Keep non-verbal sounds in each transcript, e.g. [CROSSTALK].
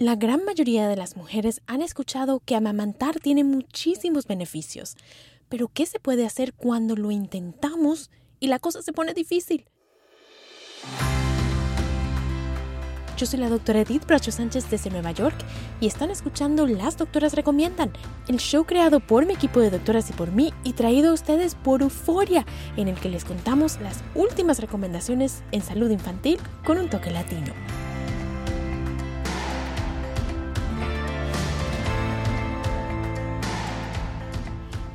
La gran mayoría de las mujeres han escuchado que amamantar tiene muchísimos beneficios, pero ¿qué se puede hacer cuando lo intentamos y la cosa se pone difícil? Yo soy la doctora Edith Bracho Sánchez desde Nueva York y están escuchando Las Doctoras Recomiendan, el show creado por mi equipo de doctoras y por mí y traído a ustedes por Euforia, en el que les contamos las últimas recomendaciones en salud infantil con un toque latino.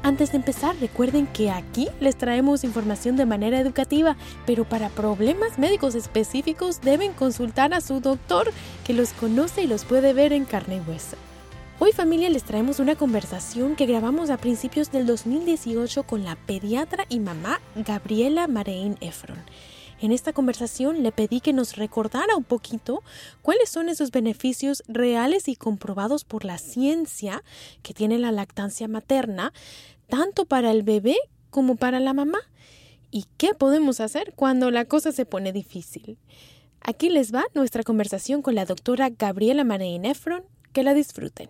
Antes de empezar, recuerden que aquí les traemos información de manera educativa, pero para problemas médicos específicos deben consultar a su doctor, que los conoce y los puede ver en carne y hueso. Hoy familia les traemos una conversación que grabamos a principios del 2018 con la pediatra y mamá Gabriela Marein Efron. En esta conversación le pedí que nos recordara un poquito cuáles son esos beneficios reales y comprobados por la ciencia que tiene la lactancia materna, tanto para el bebé como para la mamá. ¿Y qué podemos hacer cuando la cosa se pone difícil? Aquí les va nuestra conversación con la doctora Gabriela Marín Efron. Que la disfruten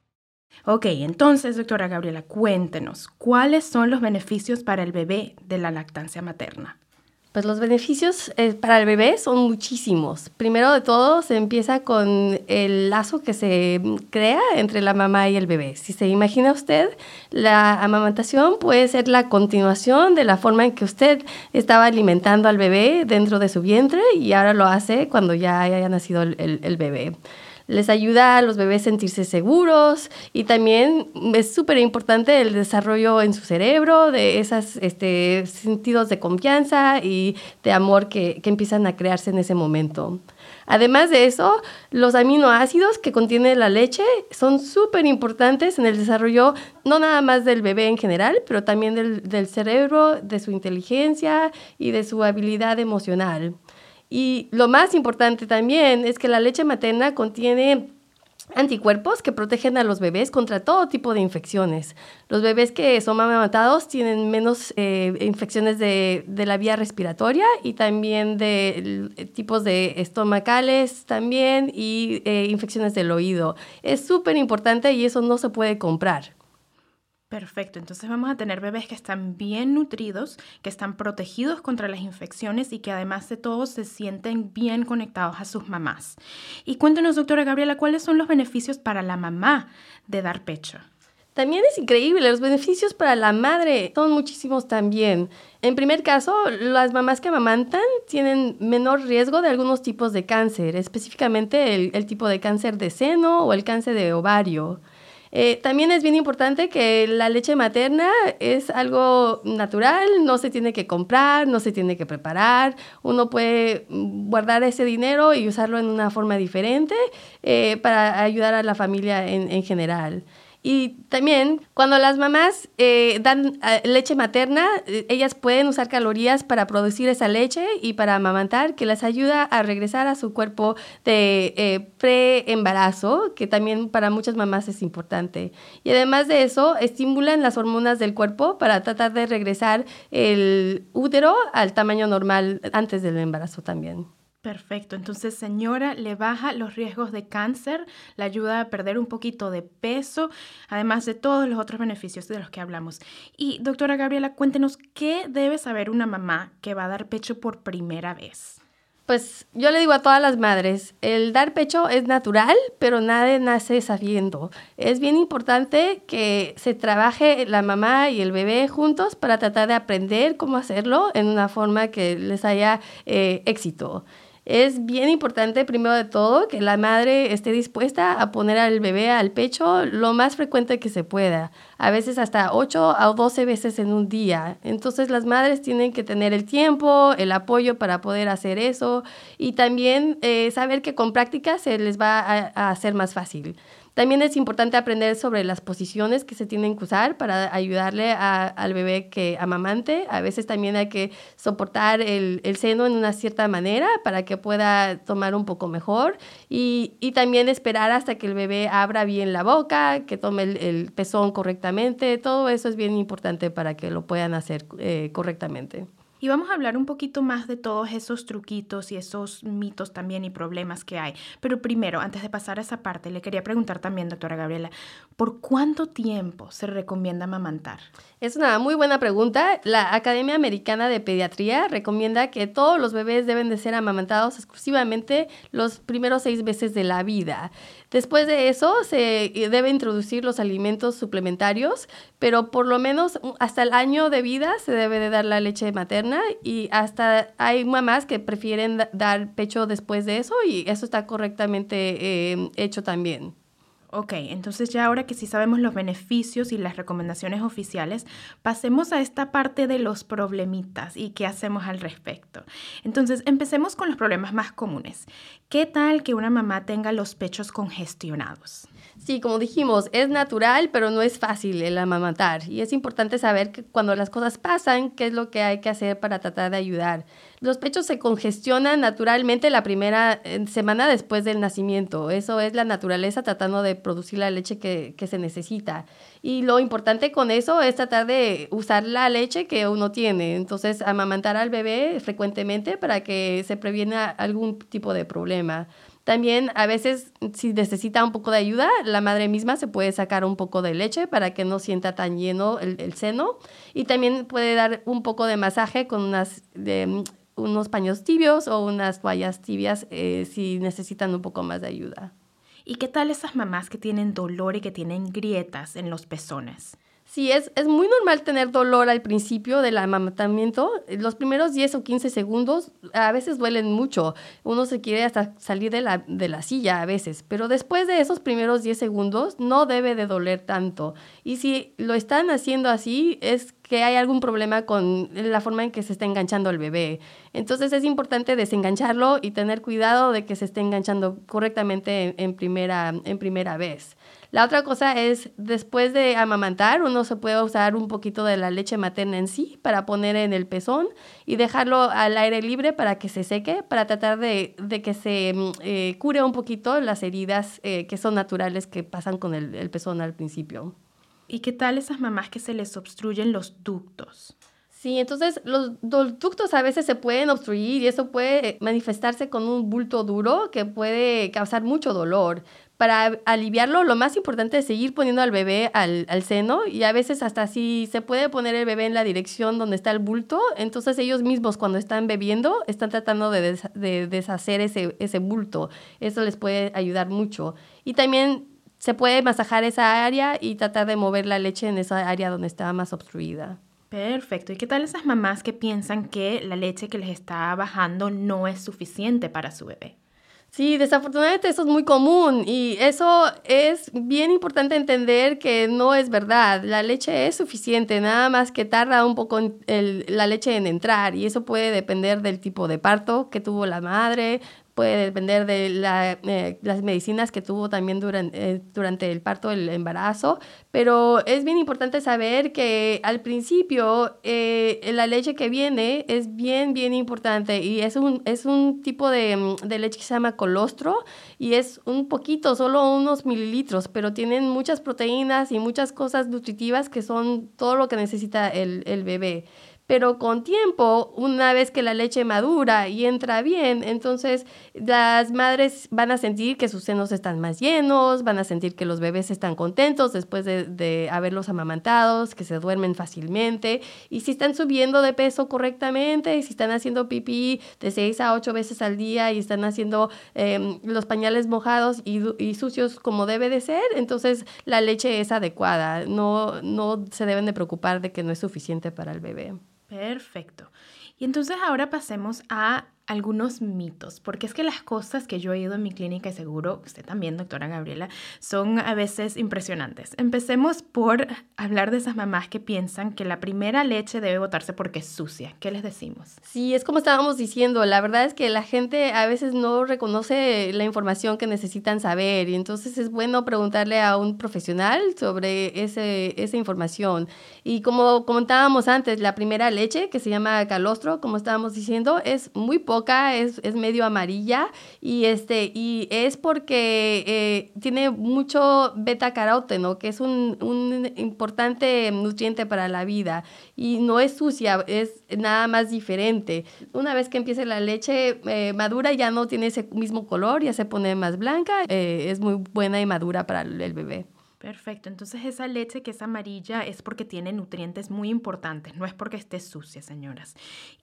Ok, entonces, doctora Gabriela, cuéntenos, ¿cuáles son los beneficios para el bebé de la lactancia materna? Pues los beneficios eh, para el bebé son muchísimos. Primero de todo, se empieza con el lazo que se crea entre la mamá y el bebé. Si se imagina usted, la amamantación puede ser la continuación de la forma en que usted estaba alimentando al bebé dentro de su vientre y ahora lo hace cuando ya haya nacido el bebé les ayuda a los bebés a sentirse seguros y también es súper importante el desarrollo en su cerebro de esos este, sentidos de confianza y de amor que, que empiezan a crearse en ese momento. Además de eso, los aminoácidos que contiene la leche son súper importantes en el desarrollo no nada más del bebé en general, pero también del, del cerebro, de su inteligencia y de su habilidad emocional. Y lo más importante también es que la leche materna contiene anticuerpos que protegen a los bebés contra todo tipo de infecciones. Los bebés que son amamantados tienen menos eh, infecciones de, la vía respiratoria y también de tipos de estomacales también y eh, infecciones del oído. Es súper importante y eso no se puede comprar. Perfecto, entonces vamos a tener bebés que están bien nutridos, que están protegidos contra las infecciones y que además de todo se sienten bien conectados a sus mamás. Y cuéntenos, doctora Gabriela, ¿cuáles son los beneficios para la mamá de dar pecho? También es increíble, los beneficios para la madre son muchísimos también. En primer caso, las mamás que amamantan tienen menor riesgo de algunos tipos de cáncer, específicamente el, el tipo de cáncer de seno o el cáncer de ovario. Eh, también es bien importante que la leche materna es algo natural, no se tiene que comprar, no se tiene que preparar, uno puede guardar ese dinero y usarlo en una forma diferente eh, para ayudar a la familia en, en general. Y también cuando las mamás eh, dan eh, leche materna, eh, ellas pueden usar calorías para producir esa leche y para amamantar, que les ayuda a regresar a su cuerpo de pre-embarazo, que también para muchas mamás es importante. Y además de eso, estimulan las hormonas del cuerpo para tratar de regresar el útero al tamaño normal antes del embarazo también. Perfecto, entonces señora, le baja los riesgos de cáncer, le ayuda a perder un poquito de peso, además de todos los otros beneficios de los que hablamos. Y doctora Gabriela, cuéntenos qué debe saber una mamá que va a dar pecho por primera vez. Pues yo le digo a todas las madres, el dar pecho es natural, pero nadie nace sabiendo. Es bien importante que se trabaje la mamá y el bebé juntos para tratar de aprender cómo hacerlo en una forma que les haya eh, éxito. Es bien importante, primero de todo, que la madre esté dispuesta a poner al bebé al pecho lo más frecuente que se pueda, a veces hasta 8 o 12 veces en un día. Entonces las madres tienen que tener el tiempo, el apoyo para poder hacer eso y también eh, saber que con práctica se les va a hacer más fácil. También es importante aprender sobre las posiciones que se tienen que usar para ayudarle al bebé que amamante. A veces también hay que soportar el, seno en una cierta manera para que pueda tomar un poco mejor y, también esperar hasta que el bebé abra bien la boca, que tome el, pezón correctamente. Todo eso es bien importante para que lo puedan hacer eh, correctamente. Y vamos a hablar un poquito más de todos esos truquitos y esos mitos también y problemas que hay. Pero primero, antes de pasar a esa parte, le quería preguntar también, doctora Gabriela, ¿por cuánto tiempo se recomienda amamantar? Es una muy buena pregunta. La Academia Americana de Pediatría recomienda que todos los bebés deben de ser amamantados exclusivamente los primeros seis meses de la vida. Después de eso se debe introducir los alimentos suplementarios, pero por lo menos hasta el año de vida se debe de dar la leche materna y hasta hay mamás que prefieren dar pecho después de eso y eso está correctamente eh, hecho también. Ok, entonces ya ahora que sí sabemos los beneficios y las recomendaciones oficiales, pasemos a esta parte de los problemitas y qué hacemos al respecto. Entonces, empecemos con los problemas más comunes. ¿Qué tal que una mamá tenga los pechos congestionados? Sí, como dijimos, es natural, pero no es fácil el amamantar. Y es importante saber que cuando las cosas pasan, qué es lo que hay que hacer para tratar de ayudar. Los pechos se congestionan naturalmente la primera eh, semana después del nacimiento. Eso es la naturaleza tratando de producir la leche que, que se necesita. Y lo importante con eso es tratar de usar la leche que uno tiene. Entonces, amamantar al bebé frecuentemente para que se previene algún tipo de problema. También a veces si necesita un poco de ayuda, la madre misma se puede sacar un poco de leche para que no sienta tan lleno el, seno y también puede dar un poco de masaje con unas, de, unos paños tibios o unas toallas tibias eh, si necesitan un poco más de ayuda. ¿Y qué tal esas mamás que tienen dolor y que tienen grietas en los pezones? Sí, es, es muy normal tener dolor al principio del amamantamiento. Los primeros 10 o 15 segundos a veces duelen mucho. Uno se quiere hasta salir de la, de la silla a veces, pero después de esos primeros 10 segundos no debe de doler tanto. Y si lo están haciendo así, es que hay algún problema con la forma en que se está enganchando el bebé. Entonces es importante desengancharlo y tener cuidado de que se esté enganchando correctamente en, primera, en primera vez. La otra cosa es, después de amamantar, uno se puede usar un poquito de la leche materna en sí para poner en el pezón y dejarlo al aire libre para que se seque, para tratar de, que se mm, eh, cure un poquito las heridas eh, que son naturales que pasan con el pezón al principio. ¿Y qué tal esas mamás que se les obstruyen los ductos? Sí, entonces los, ductos a veces se pueden obstruir y eso puede manifestarse con un bulto duro que puede causar mucho dolor. Para aliviarlo, lo más importante es seguir poniendo al bebé al, seno y a veces hasta si se puede poner el bebé en la dirección donde está el bulto, entonces ellos mismos cuando están bebiendo están tratando de, de deshacer ese, ese bulto. Eso les puede ayudar mucho. Y también se puede masajar esa área y tratar de mover la leche en esa área donde está más obstruida. Perfecto. ¿Y qué tal esas mamás que piensan que la leche que les está bajando no es suficiente para su bebé? Sí, desafortunadamente eso es muy común y eso es bien importante entender que no es verdad. La leche es suficiente, nada más que tarda un poco la leche en entrar y eso puede depender del tipo de parto que tuvo la madre, puede depender de eh, las medicinas que tuvo también durante, eh, durante el parto, el embarazo, pero es bien importante saber que al principio eh, la leche que viene es bien, bien importante y es un, es un tipo de, de, leche que se llama colostro y es un poquito, solo unos mililitros, pero tienen muchas proteínas y muchas cosas nutritivas que son todo lo que necesita el, el bebé pero con tiempo, una vez que la leche madura y entra bien, entonces las madres van a sentir que sus senos están más llenos, van a sentir que los bebés están contentos después de, haberlos amamantados, que se duermen fácilmente, y si están subiendo de peso correctamente, y si están haciendo pipí de 6 a 8 veces al día y están haciendo em, los pañales mojados y, y, sucios como debe de ser, entonces la leche es adecuada, no, no se deben de preocupar de que no es suficiente para el bebé. Perfecto. Y entonces ahora pasemos a algunos mitos, porque es que las cosas que yo he oído en mi clínica y seguro usted también, doctora Gabriela, son a veces impresionantes. Empecemos por hablar de esas mamás que piensan que la primera leche debe botarse porque es sucia. ¿Qué les decimos? Sí, es como estábamos diciendo, la verdad es que la gente a veces no reconoce la información que necesitan saber y entonces es bueno preguntarle a un profesional sobre ese, esa información. Y como comentábamos antes, la primera leche, que se llama calostro, como estábamos diciendo, es muy poco es, es medio amarilla y, este, y es porque eh, tiene mucho beta caróteno, que es un, un, importante nutriente para la vida y no es sucia, es nada más diferente. Una vez que empiece la leche eh, madura ya no tiene ese mismo color, ya se pone más blanca, eh, es muy buena y madura para el bebé. Perfecto, entonces esa leche que es amarilla es porque tiene nutrientes muy importantes, no es porque esté sucia, señoras.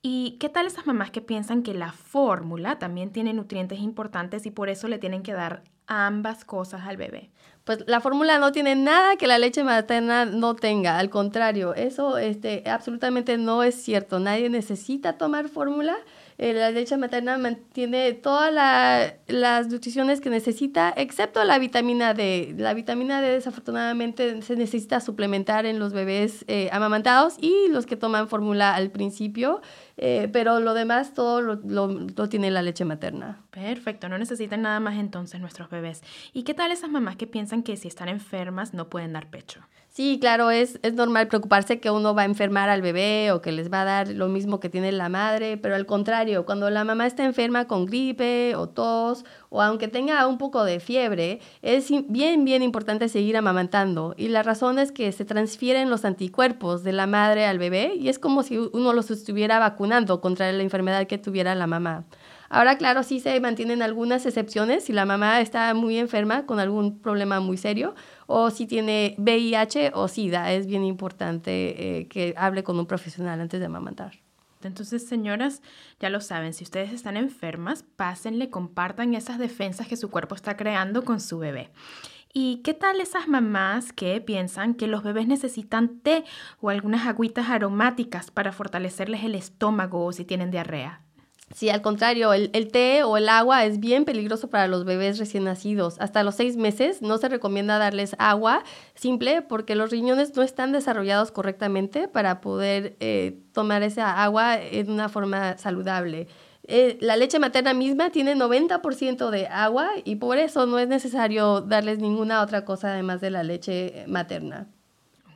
¿Y qué tal esas mamás que piensan que la fórmula también tiene nutrientes importantes y por eso le tienen que dar ambas cosas al bebé? Pues la fórmula no tiene nada que la leche materna no tenga, al contrario, eso este, absolutamente no es cierto, nadie necesita tomar fórmula eh, la leche materna mantiene todas las nutriciones que necesita, excepto la vitamina D. La vitamina D desafortunadamente se necesita suplementar en los bebés eh, amamantados y los que toman fórmula al principio, eh, pero lo demás todo lo, lo, tiene la leche materna. Perfecto, no necesitan nada más entonces nuestros bebés. ¿Y qué tal esas mamás que piensan que si están enfermas no pueden dar pecho? Sí, claro, es, es normal preocuparse que uno va a enfermar al bebé o que les va a dar lo mismo que tiene la madre, pero al contrario, cuando la mamá está enferma con gripe o tos o aunque tenga un poco de fiebre, es bien, bien importante seguir amamantando. Y la razón es que se transfieren los anticuerpos de la madre al bebé y es como si uno los estuviera vacunando contra la enfermedad que tuviera la mamá. Ahora, claro, sí se mantienen algunas excepciones si la mamá está muy enferma con algún problema muy serio o si tiene VIH o SIDA. Es bien importante eh, que hable con un profesional antes de amamantar. Entonces, señoras, ya lo saben, si ustedes están enfermas, pásenle, compartan esas defensas que su cuerpo está creando con su bebé. ¿Y qué tal esas mamás que piensan que los bebés necesitan té o algunas agüitas aromáticas para fortalecerles el estómago o si tienen diarrea? Sí, al contrario, el, té o el agua es bien peligroso para los bebés recién nacidos. Hasta los seis meses no se recomienda darles agua simple porque los riñones no están desarrollados correctamente para poder eh, tomar esa agua en una forma saludable. Eh, la leche materna misma tiene 90% de agua y por eso no es necesario darles ninguna otra cosa además de la leche materna.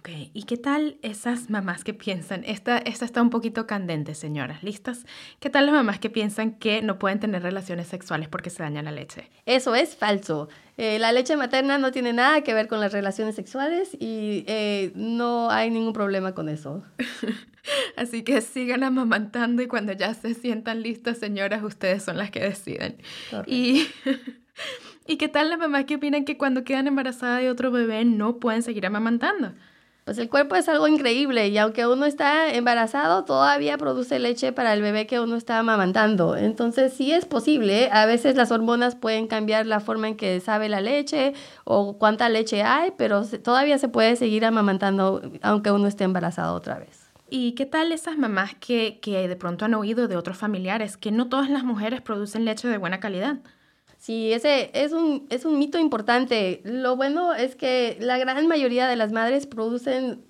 Ok, ¿y qué tal esas mamás que piensan? Esta, esta está un poquito candente, señoras. ¿Listas? ¿Qué tal las mamás que piensan que no pueden tener relaciones sexuales porque se daña la leche? Eso es falso. Eh, la leche materna no tiene nada que ver con las relaciones sexuales y eh, no hay ningún problema con eso. [LAUGHS] Así que sigan amamantando y cuando ya se sientan listas, señoras, ustedes son las que deciden. Y, [LAUGHS] ¿Y qué tal las mamás que opinan que cuando quedan embarazadas de otro bebé no pueden seguir amamantando? Pues el cuerpo es algo increíble y aunque uno está embarazado, todavía produce leche para el bebé que uno está amamantando. Entonces sí es posible. A veces las hormonas pueden cambiar la forma en que sabe la leche o cuánta leche hay, pero todavía se puede seguir amamantando aunque uno esté embarazado otra vez. ¿Y qué tal esas mamás que, que de pronto han oído de otros familiares que no todas las mujeres producen leche de buena calidad? Sí, ese es un, es un mito importante. Lo bueno es que la gran mayoría de las madres producen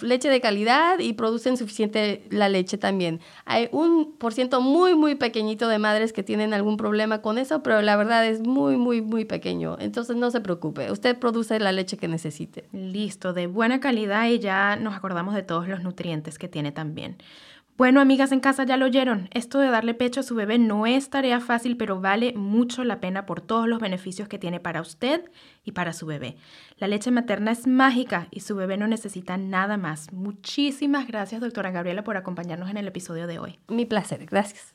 leche de calidad y producen suficiente la leche también. Hay un por ciento muy, muy pequeñito de madres que tienen algún problema con eso, pero la verdad es muy, muy, muy pequeño. Entonces no se preocupe, usted produce la leche que necesite. Listo, de buena calidad y ya nos acordamos de todos los nutrientes que tiene también. Bueno, amigas en casa ya lo oyeron. Esto de darle pecho a su bebé no es tarea fácil, pero vale mucho la pena por todos los beneficios que tiene para usted y para su bebé. La leche materna es mágica y su bebé no necesita nada más. Muchísimas gracias, doctora Gabriela, por acompañarnos en el episodio de hoy. Mi placer, gracias.